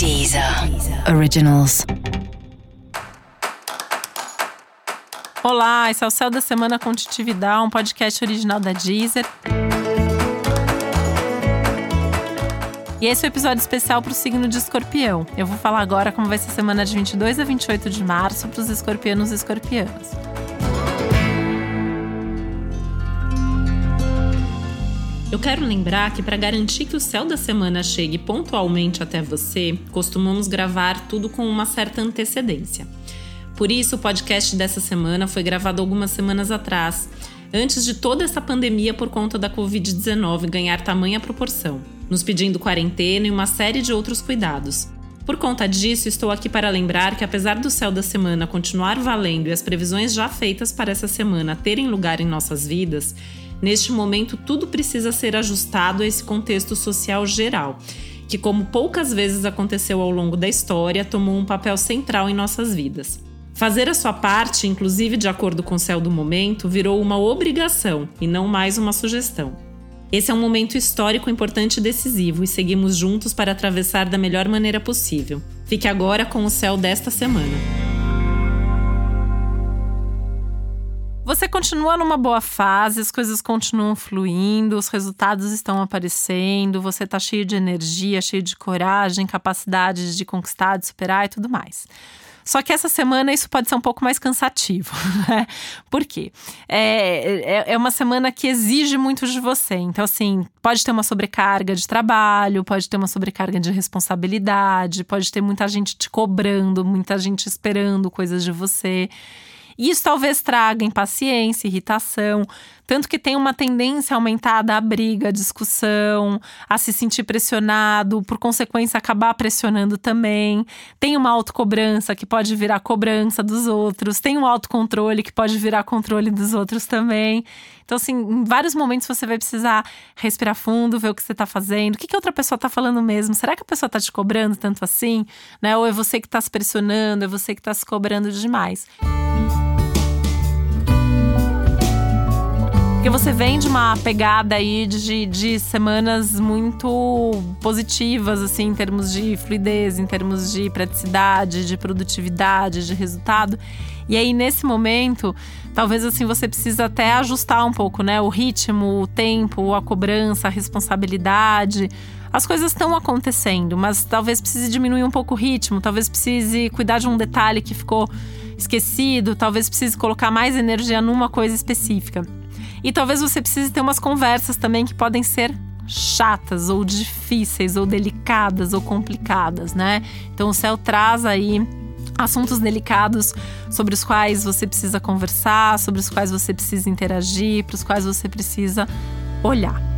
Deezer Originals. Olá, esse é o Céu da Semana com Titividade, um podcast original da Deezer. E esse é o episódio especial para o signo de escorpião. Eu vou falar agora como vai ser a semana de 22 a 28 de março para os escorpianos e escorpianas. Eu quero lembrar que para garantir que o céu da semana chegue pontualmente até você, costumamos gravar tudo com uma certa antecedência. Por isso, o podcast dessa semana foi gravado algumas semanas atrás, antes de toda essa pandemia por conta da Covid-19 ganhar tamanha proporção, nos pedindo quarentena e uma série de outros cuidados. Por conta disso, estou aqui para lembrar que, apesar do céu da semana continuar valendo e as previsões já feitas para essa semana terem lugar em nossas vidas, Neste momento, tudo precisa ser ajustado a esse contexto social geral, que, como poucas vezes aconteceu ao longo da história, tomou um papel central em nossas vidas. Fazer a sua parte, inclusive de acordo com o céu do momento, virou uma obrigação e não mais uma sugestão. Esse é um momento histórico importante e decisivo e seguimos juntos para atravessar da melhor maneira possível. Fique agora com o céu desta semana. Você continua numa boa fase, as coisas continuam fluindo, os resultados estão aparecendo, você está cheio de energia, cheio de coragem, capacidade de conquistar, de superar e tudo mais. Só que essa semana isso pode ser um pouco mais cansativo, né? Por quê? É, é, é, uma semana que exige muito de você. Então, assim, pode ter uma sobrecarga de trabalho, pode ter uma sobrecarga de responsabilidade, pode ter muita gente te cobrando, muita gente esperando coisas de você. Isso talvez traga impaciência, irritação, tanto que tem uma tendência aumentada à briga, à discussão, a se sentir pressionado, por consequência acabar pressionando também. Tem uma autocobrança que pode virar cobrança dos outros, tem um autocontrole que pode virar controle dos outros também. Então, assim, em vários momentos você vai precisar respirar fundo, ver o que você está fazendo, o que, que outra pessoa está falando mesmo. Será que a pessoa está te cobrando tanto assim? Né? Ou é você que está se pressionando, é você que está se cobrando demais? Porque você vem de uma pegada aí de, de semanas muito positivas, assim, em termos de fluidez, em termos de praticidade, de produtividade, de resultado. E aí, nesse momento, talvez assim você precisa até ajustar um pouco, né? O ritmo, o tempo, a cobrança, a responsabilidade. As coisas estão acontecendo, mas talvez precise diminuir um pouco o ritmo, talvez precise cuidar de um detalhe que ficou esquecido, talvez precise colocar mais energia numa coisa específica. E talvez você precise ter umas conversas também que podem ser chatas ou difíceis ou delicadas ou complicadas, né? Então o céu traz aí assuntos delicados sobre os quais você precisa conversar, sobre os quais você precisa interagir, para os quais você precisa olhar.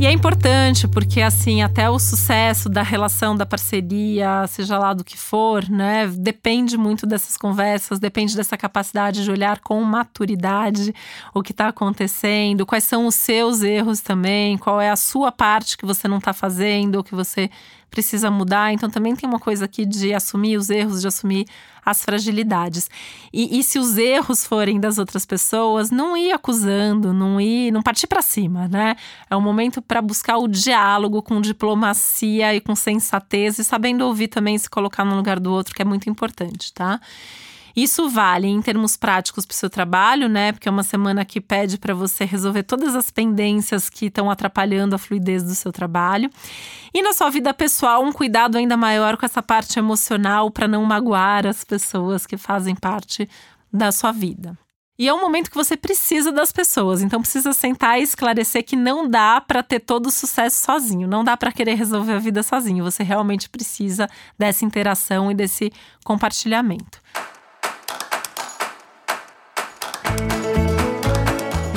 E é importante porque, assim, até o sucesso da relação, da parceria, seja lá do que for, né, depende muito dessas conversas, depende dessa capacidade de olhar com maturidade o que está acontecendo, quais são os seus erros também, qual é a sua parte que você não está fazendo, o que você precisa mudar. Então também tem uma coisa aqui de assumir os erros, de assumir as fragilidades. E, e se os erros forem das outras pessoas, não ir acusando, não ir, não partir para cima, né? É um momento para buscar o diálogo com diplomacia e com sensatez e sabendo ouvir também se colocar no lugar do outro, que é muito importante, tá? Isso vale em termos práticos para o seu trabalho, né? Porque é uma semana que pede para você resolver todas as pendências que estão atrapalhando a fluidez do seu trabalho. E na sua vida pessoal, um cuidado ainda maior com essa parte emocional para não magoar as pessoas que fazem parte da sua vida. E é um momento que você precisa das pessoas, então precisa sentar e esclarecer que não dá para ter todo o sucesso sozinho, não dá para querer resolver a vida sozinho, você realmente precisa dessa interação e desse compartilhamento.